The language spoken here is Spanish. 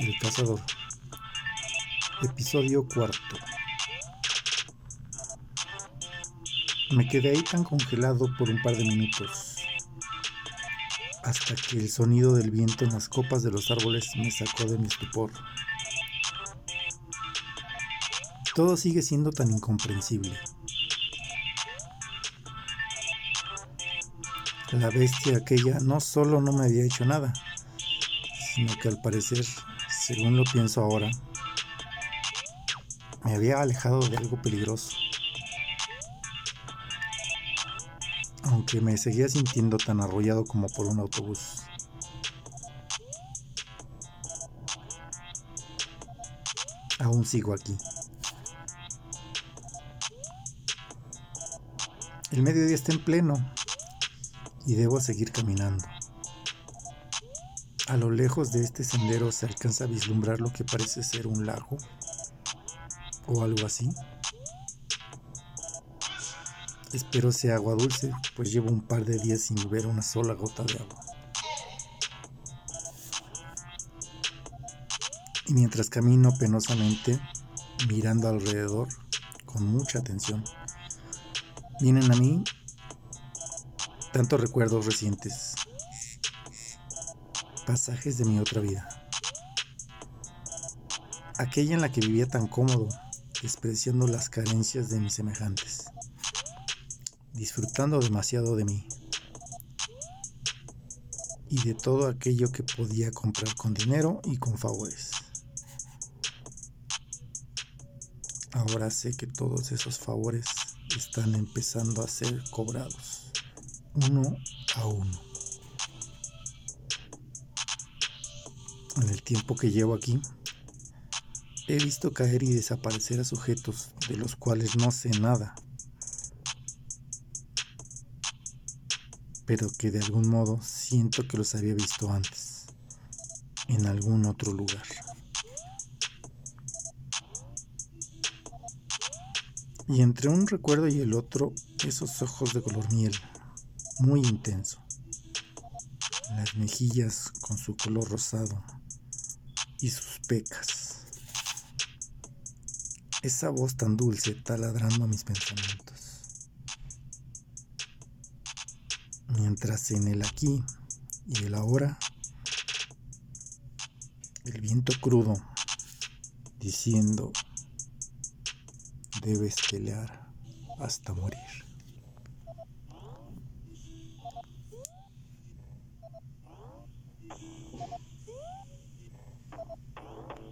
El Cazador. Episodio cuarto. Me quedé ahí tan congelado por un par de minutos, hasta que el sonido del viento en las copas de los árboles me sacó de mi estupor. Todo sigue siendo tan incomprensible. La bestia aquella no solo no me había hecho nada, sino que al parecer, según lo pienso ahora, me había alejado de algo peligroso. Aunque me seguía sintiendo tan arrollado como por un autobús. Aún sigo aquí. El mediodía está en pleno y debo seguir caminando. A lo lejos de este sendero se alcanza a vislumbrar lo que parece ser un lago o algo así. Espero sea agua dulce, pues llevo un par de días sin beber una sola gota de agua. Y mientras camino penosamente, mirando alrededor con mucha atención, vienen a mí tantos recuerdos recientes, pasajes de mi otra vida, aquella en la que vivía tan cómodo, despreciando las carencias de mis semejantes, disfrutando demasiado de mí y de todo aquello que podía comprar con dinero y con favores. Ahora sé que todos esos favores están empezando a ser cobrados uno a uno. En el tiempo que llevo aquí, he visto caer y desaparecer a sujetos de los cuales no sé nada, pero que de algún modo siento que los había visto antes, en algún otro lugar. Y entre un recuerdo y el otro, esos ojos de color miel muy intenso. Las mejillas con su color rosado y sus pecas. Esa voz tan dulce taladrando mis pensamientos. Mientras en el aquí y el ahora, el viento crudo diciendo, debes pelear hasta morir.